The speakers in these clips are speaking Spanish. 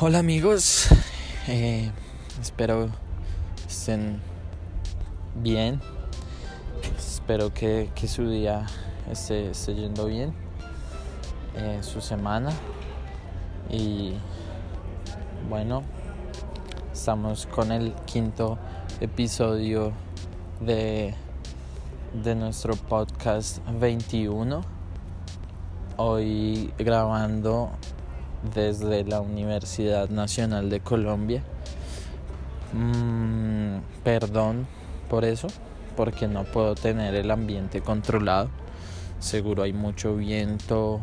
Hola amigos, eh, espero estén bien, espero que, su día esté, yendo bien, eh, su semana. Y bueno, estamos con el quinto episodio de, de nuestro podcast 21, hoy grabando desde la Universidad Nacional de Colombia. Mm, perdón por eso, porque no puedo tener el ambiente controlado. Seguro hay mucho viento,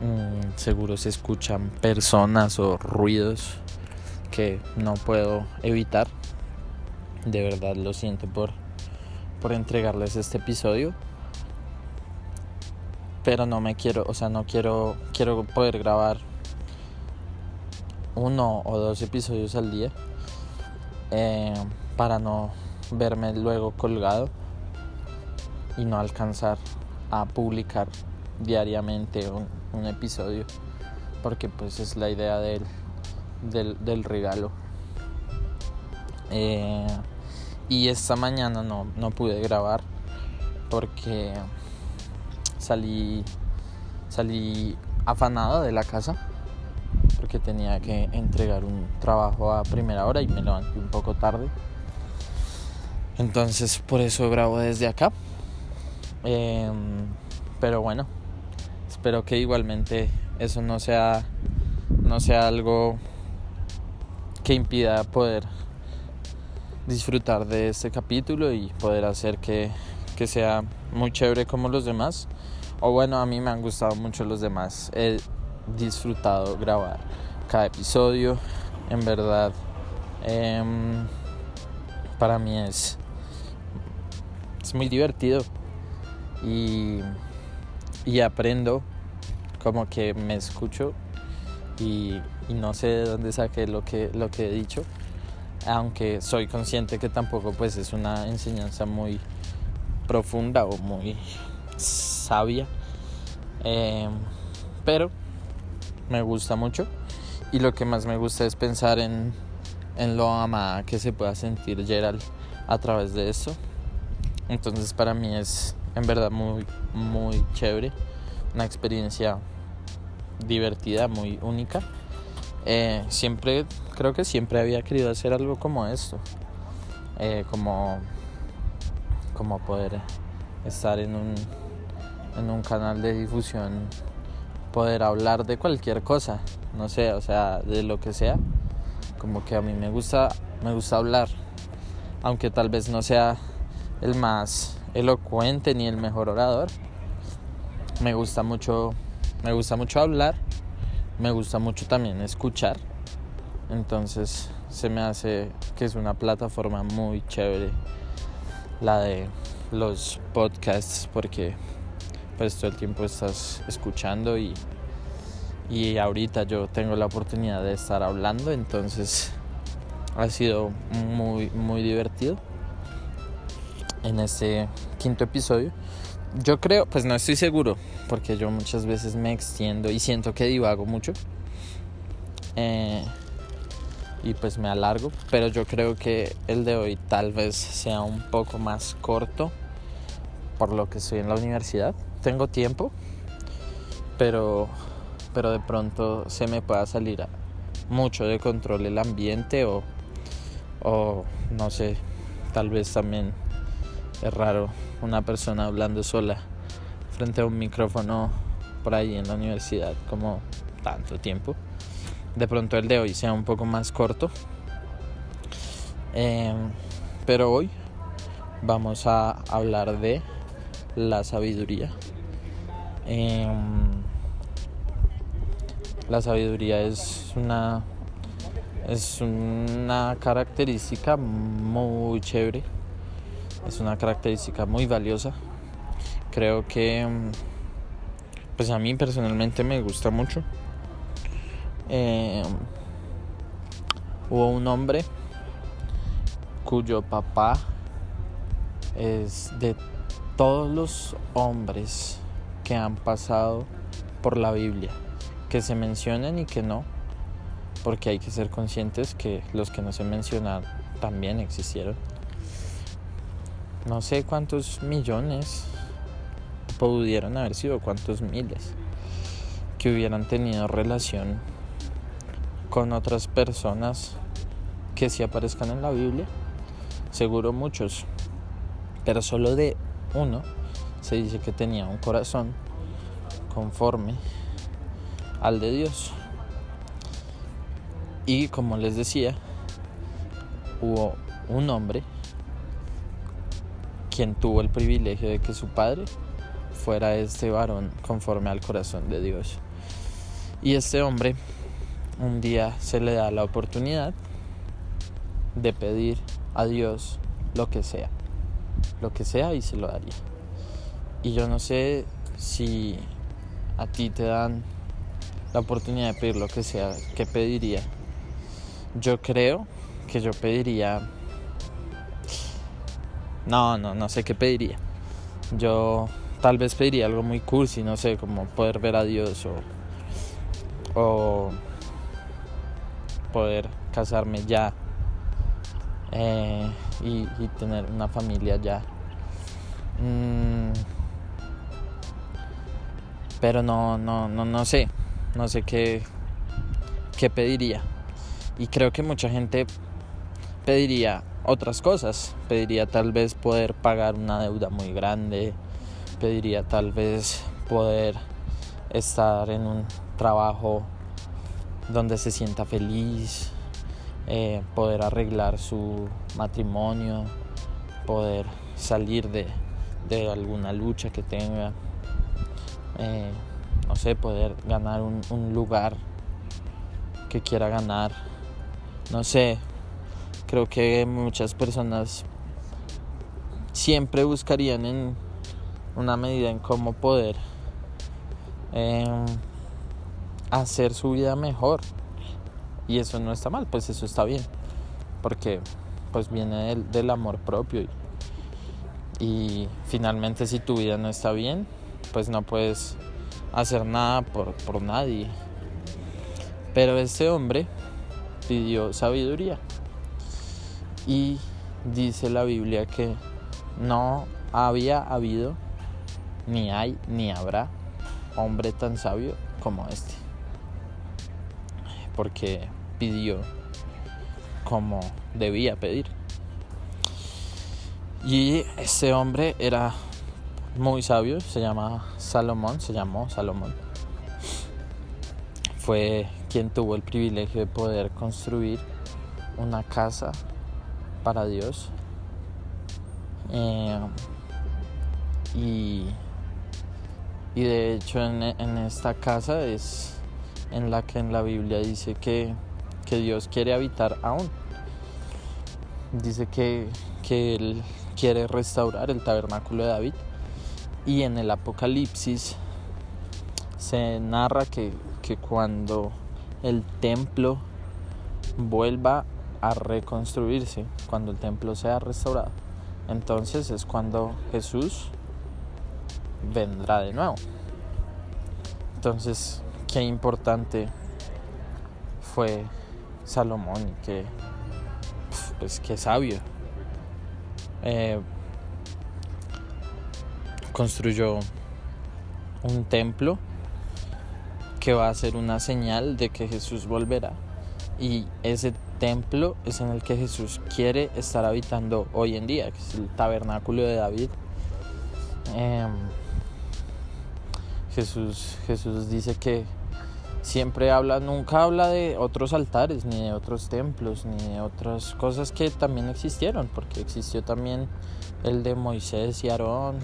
mm, seguro se escuchan personas o ruidos que no puedo evitar. De verdad lo siento por, por entregarles este episodio pero no me quiero, o sea, no quiero, quiero poder grabar uno o dos episodios al día eh, para no verme luego colgado y no alcanzar a publicar diariamente un, episodio porque pues es la idea del, del, regalo. Eh, y esta mañana no, no pude grabar porque salí salí afanado de la casa porque tenía que entregar un trabajo a primera hora y me levanté un poco tarde. Entonces por eso grabo desde acá. Em, pero bueno, espero que igualmente eso no sea no sea algo que impida poder disfrutar de este capítulo y poder hacer que, que sea muy chévere como los demás. O bueno, a mí me han gustado mucho los demás disfrutado grabar cada episodio. En verdad, em, para mí es, es muy divertido. Y, y aprendo como que me escucho y, no sé de dónde saqué lo que, lo que he dicho. Aunque soy consciente que tampoco pues es una enseñanza muy profunda o muy sabia. Em, pero me gusta mucho. Y lo que más me gusta es pensar en, en lo amada que se pueda sentir Gerald a través de esto. Entonces para mí es en verdad muy, muy chévere. Una experiencia divertida, muy única. Eh, siempre, creo que siempre había querido hacer algo como esto. Eh, como, como poder estar en un, en un canal de difusión poder hablar de cualquier cosa, no sé, o sea, de lo que sea. Como que a mí me gusta, me gusta hablar, aunque tal vez no sea el más elocuente ni el mejor orador. Me gusta mucho, me gusta mucho hablar, me gusta mucho también escuchar. Entonces se me hace que es una plataforma muy chévere la de los podcasts porque pues todo el tiempo estás escuchando y, y ahorita yo tengo la oportunidad de estar hablando, entonces ha sido muy, muy divertido en este quinto episodio. Yo creo, pues no estoy seguro, porque yo muchas veces me extiendo y siento que divago mucho. Eh, y pues me alargo, pero yo creo que el de hoy tal vez sea un poco más corto por lo que estoy en la universidad tengo tiempo, pero, pero de pronto se me pueda salir mucho de control el ambiente o, o no sé, tal vez también es raro una persona hablando sola frente a un micrófono por ahí en la universidad como tanto tiempo. De pronto el de hoy sea un poco más corto. Em, pero hoy vamos a hablar de la sabiduría. Em, la sabiduría es una es una característica muy chévere, es una característica muy valiosa. Creo que pues a mí personalmente me gusta mucho. Em, hubo un hombre cuyo papá es de todos los hombres que han pasado por la Biblia, que se mencionen y que no, porque hay que ser conscientes que los que no se mencionaron también existieron. No sé cuántos millones pudieron haber sido, cuántos miles que hubieran tenido relación con otras personas que sí aparezcan en la Biblia. Seguro muchos, pero solo de uno se dice que tenía un corazón conforme al de Dios. Y como les decía, hubo un hombre quien tuvo el privilegio de que su padre fuera este varón conforme al corazón de Dios. Y este hombre un día se le da la oportunidad de pedir a Dios lo que sea, lo que sea y se lo daría. Y yo no sé si a ti te dan la oportunidad de pedir lo que sea, ¿qué pediría? Yo creo que yo pediría... No, no, no sé qué pediría. Yo tal vez pediría algo muy cursi, no sé, como poder ver a Dios o, o poder casarme ya eh, y, tener una familia ya. Mm, pero no, no, no, no sé, no sé qué, qué pediría. Y creo que mucha gente pediría otras cosas. Pediría tal vez poder pagar una deuda muy grande. Pediría tal vez poder estar en un trabajo donde se sienta feliz. Eh, poder arreglar su matrimonio. Poder salir de, de alguna lucha que tenga. Eh, no sé, poder ganar un, lugar que quiera ganar no sé, creo que muchas personas siempre buscarían en una medida en cómo poder em, hacer su vida mejor y eso no está mal pues eso está bien porque pues viene del, amor propio y, y, finalmente si tu vida no está bien pues no puedes hacer nada por, por nadie pero este hombre pidió sabiduría. Y dice la Biblia que no había habido, ni hay, ni habrá hombre tan sabio como este. Porque pidió como debía pedir. Y este hombre era muy sabio, se llama Salomón, se llamó Salomón. Fue quien tuvo el privilegio de poder construir una casa para Dios. Eh, y, y, de hecho en, esta casa es en la que en la Biblia dice que, que Dios quiere habitar aún. Dice que, que Él quiere restaurar el tabernáculo de David. Y en el Apocalipsis se narra que, que cuando el templo vuelva a reconstruirse, cuando el templo sea restaurado. Entonces es cuando Jesús vendrá de nuevo. Entonces, qué importante fue Salomón y qué, pues, qué sabio. Eh, construyó un templo que va a ser una señal de que Jesús volverá. Y ese templo es en el que Jesús quiere estar habitando hoy en día, que es el tabernáculo de David. Em, Jesús, Jesús dice que siempre habla, nunca habla de otros altares, ni de otros templos, ni de otras cosas que también existieron, porque existió también el de Moisés y Aarón,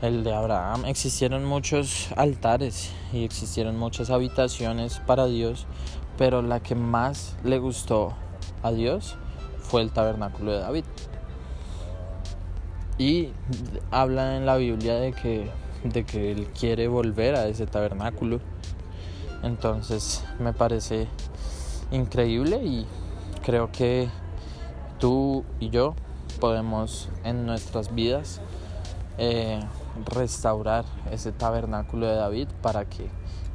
el de Abraham, existieron muchos altares y existieron muchas habitaciones para Dios, pero la que más le gustó a Dios fue el tabernáculo de David. Y habla en la Biblia de que, de que él quiere volver a ese tabernáculo. Entonces me parece increíble y creo que tú y yo podemos en nuestras vidas eh, restaurar ese tabernáculo de David para que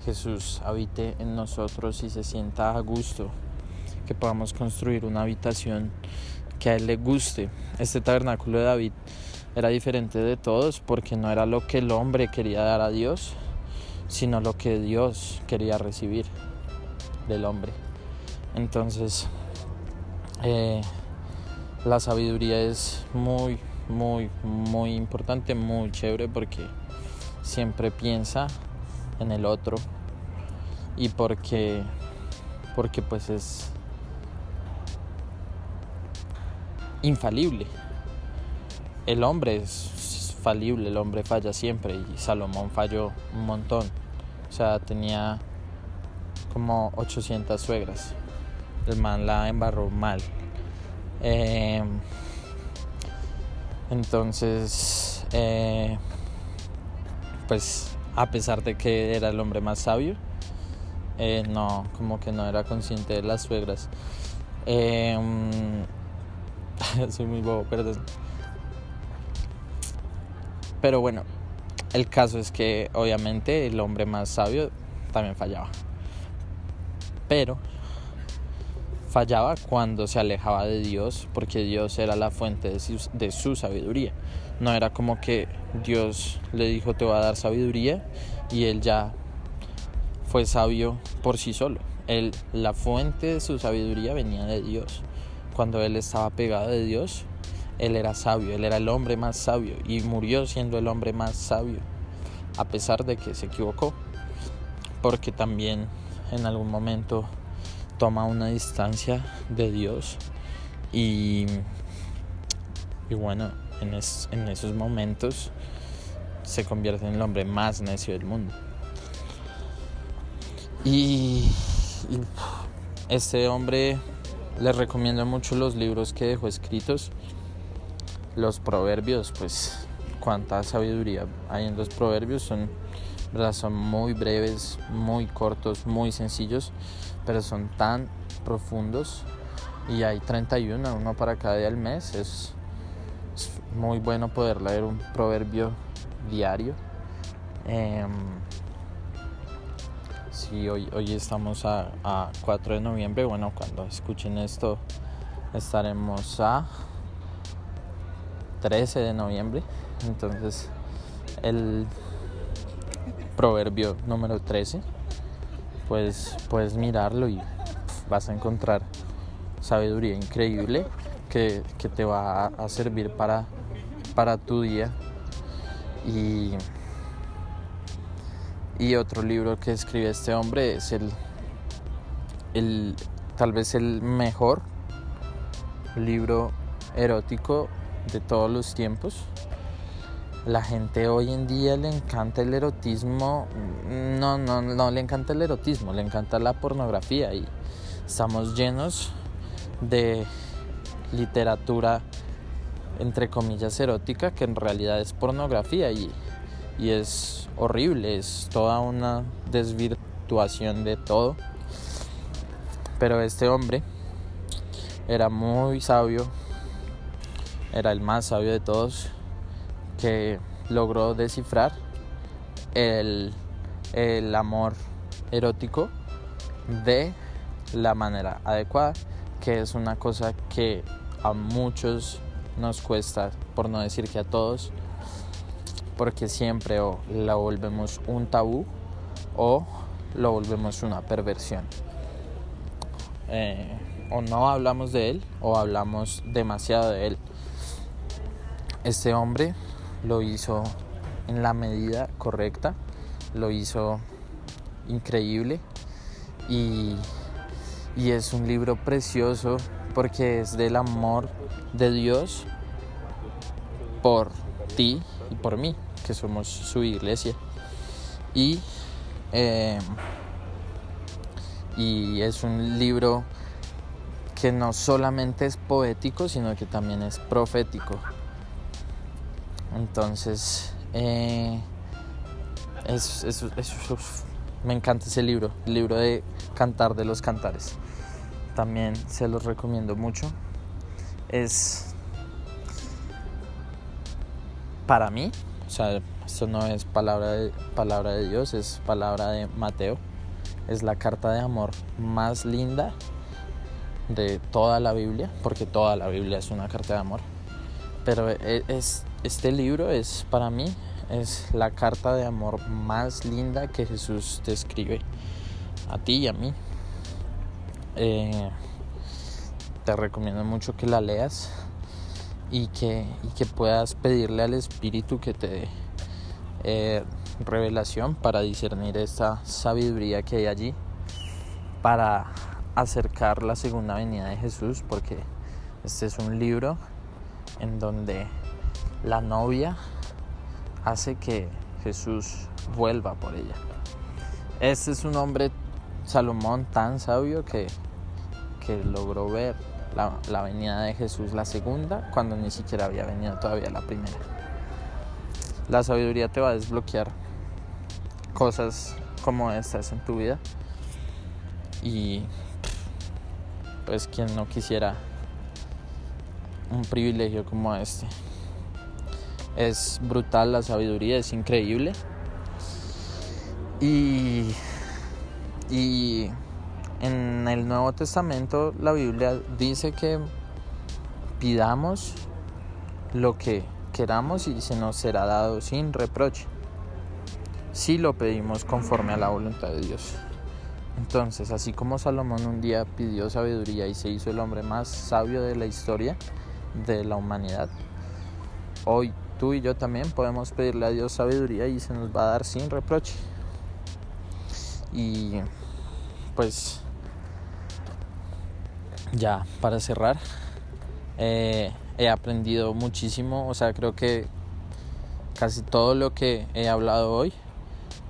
Jesús habite en nosotros y se sienta a gusto, que podamos construir una habitación que a Él le guste. Este tabernáculo de David era diferente de todos porque no era lo que el hombre quería dar a Dios, sino lo que Dios quería recibir del hombre. Entonces, eh, la sabiduría es muy, muy, muy importante, muy chévere porque siempre piensa en el otro y porque porque pues es infalible. El hombre es falible, el hombre falla siempre y Salomón falló un montón. O sea, tenía como 800 suegras. El man la embarró mal. Eh, entonces, eh, pues a pesar de que era el hombre más sabio, eh, no, como que no era consciente de las suegras. soy muy bobo, perdón. Pero bueno, el caso es que obviamente el hombre más sabio también fallaba. Pero fallaba cuando se alejaba de Dios, porque Dios era la fuente de su, sabiduría. No era como que Dios le dijo te va a dar sabiduría y él ya fue sabio por sí solo. Él, la fuente de su sabiduría venía de Dios. Cuando él estaba pegado de Dios, él era sabio, él era el hombre más sabio y murió siendo el hombre más sabio, a pesar de que se equivocó, porque también en algún momento toma una distancia de Dios y, y bueno, en, en esos momentos se convierte en el hombre más necio del mundo. Y, y este hombre les recomiendo mucho los libros que dejó escritos. Los proverbios, pues cuánta sabiduría hay en los proverbios, son, son muy breves, muy cortos, muy sencillos, pero son tan profundos y hay 31, uno para cada día del mes. Es, muy bueno poder leer un proverbio diario. Eh, si hoy, hoy estamos a, a 4 de noviembre, bueno, cuando escuchen esto estaremos a 13 de noviembre. Entonces, el proverbio número 13 pues puedes mirarlo y vas a encontrar sabiduría increíble que, te va a, servir para, para tu día. Y, y otro libro que escribe este hombre es el, el tal vez el mejor libro erótico de todos los tiempos la gente hoy en día le encanta el erotismo, no, no, no le encanta el erotismo, le encanta la pornografía y estamos llenos de literatura entre comillas erótica que en realidad es pornografía y, y es horrible, es toda una desvirtuación de todo. Pero este hombre era muy sabio, era el más sabio de todos que logró descifrar el, el amor erótico de la manera adecuada, que es una cosa que a muchos nos cuesta, por no decir que a todos, porque siempre o la volvemos un tabú o lo volvemos una perversión. Eh, o no hablamos de él o hablamos demasiado de él. Este hombre lo hizo en la medida correcta, lo hizo increíble y, es un libro precioso porque es del amor de Dios por ti y por mí, que somos su iglesia. Y, eh, y es un libro que no solamente es poético, sino que también es profético. Entonces, eh, me encanta ese libro, el libro de Cantar de los Cantares. También se los recomiendo mucho. Es para mí, o sea, Esto no es palabra palabra de Dios, es palabra de Mateo. Es la carta de amor más linda de toda la Biblia, porque toda la Biblia es una carta de amor. Pero e, es, este libro es para mí es la carta de amor más linda que Jesús te escribe a ti y a mí. Eh, te recomiendo mucho que la leas y que, que puedas pedirle al Espíritu que te dé eh, revelación para discernir esta sabiduría que hay allí, para acercar la segunda venida de Jesús, porque este es un libro en donde la novia hace que Jesús vuelva por ella. Este es un hombre, Salomón, tan sabio que, que logró ver la, la, venida de Jesús, la segunda, cuando ni siquiera había venido todavía la primera. La sabiduría te va a desbloquear cosas como estas en tu vida y pues quien no quisiera un privilegio como este. Es brutal la sabiduría, es increíble. Y, y en el Nuevo Testamento la Biblia dice que pidamos lo que queramos y se nos será dado sin reproche. Si lo pedimos conforme a la voluntad de Dios. Entonces, así como Salomón un día pidió sabiduría y se hizo el hombre más sabio de la historia de la humanidad, hoy tú y yo también podemos pedirle a Dios sabiduría y se nos va a dar sin reproche. Y pues ya para cerrar, eh, he aprendido muchísimo, o sea, creo que casi todo lo que he hablado hoy,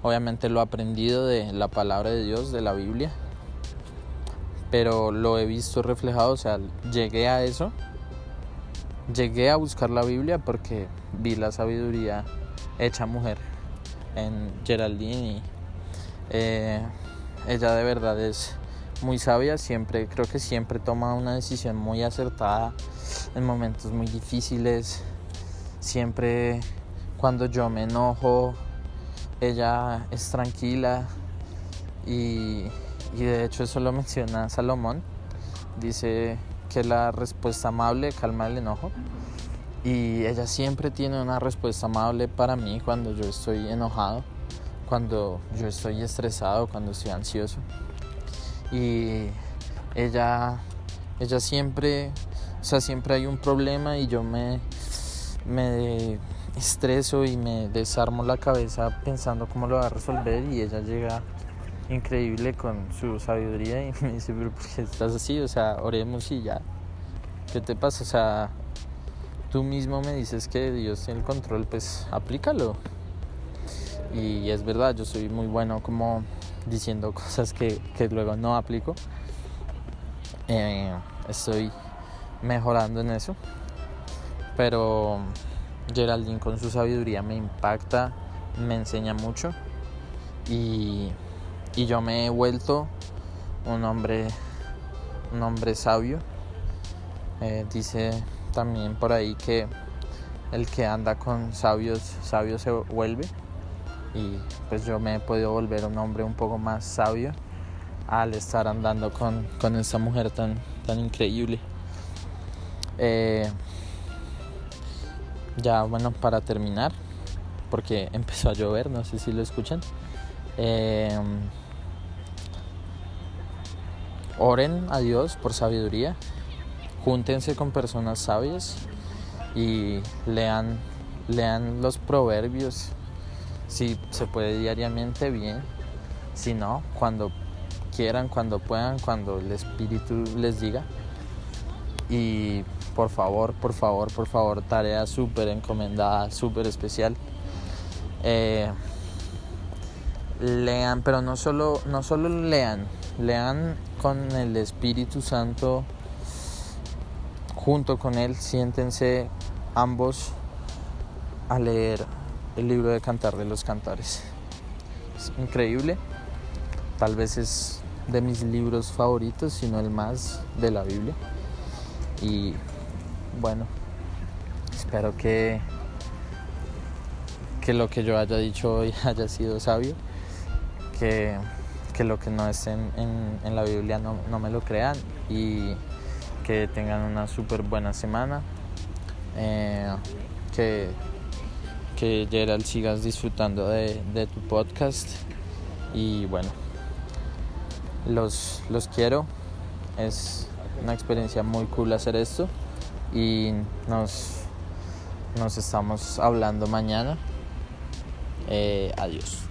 obviamente lo he aprendido de la palabra de Dios, de la Biblia, pero lo he visto reflejado, o sea, llegué a eso Llegué a buscar la Biblia porque vi la sabiduría hecha mujer en Geraldine eh, ella de verdad es muy sabia, siempre creo que siempre toma una decisión muy acertada en momentos muy difíciles. Siempre cuando yo me enojo, ella es tranquila y, y de hecho eso lo menciona Salomón. Dice que la respuesta amable calma el enojo. Y ella siempre tiene una respuesta amable para mí cuando yo estoy enojado, cuando yo estoy estresado, cuando estoy ansioso. Y ella, ella siempre, o sea, siempre hay un problema y yo me, me estreso y me desarmo la cabeza pensando cómo lo va a resolver y ella llega increíble con su sabiduría y me dice, pero ¿por qué estás así? O sea, oremos y ya. ¿Qué te pasa? O sea, tú mismo me dices que Dios tiene el control, pues aplícalo. Y es verdad, yo soy muy bueno como diciendo cosas que, que luego no aplico. Eh, estoy mejorando en eso. Pero Geraldine con su sabiduría me impacta, me enseña mucho. Y y yo me he vuelto un hombre, un hombre sabio. Eh, dice también por ahí que el que anda con sabios, sabio se vuelve. Y pues yo me he podido volver un hombre un poco más sabio al estar andando con, con esta mujer tan, tan increíble. Eh, ya bueno, para terminar, porque empezó a llover, no sé si lo escuchan. Eh, Oren a Dios por sabiduría, júntense con personas sabias y lean, lean los proverbios. Si se puede diariamente, bien. Si no, cuando quieran, cuando puedan, cuando el Espíritu les diga. Y por favor, por favor, por favor, tarea súper encomendada, súper especial. Eh, lean, pero no solo, no solo lean, lean con el Espíritu Santo junto con Él, siéntense ambos a leer el libro de Cantar de los Cantares. Es increíble, tal vez es de mis libros favoritos, sino el más de la Biblia. Y bueno, espero que, que lo que yo haya dicho hoy haya sido sabio, que, que lo que no esté en, la Biblia no, no, me lo crean y que tengan una súper buena semana, eh, que, que Gerald sigas disfrutando de, de tu podcast y bueno, los, los quiero, es una experiencia muy cool hacer esto y nos, nos estamos hablando mañana. Eh, adiós.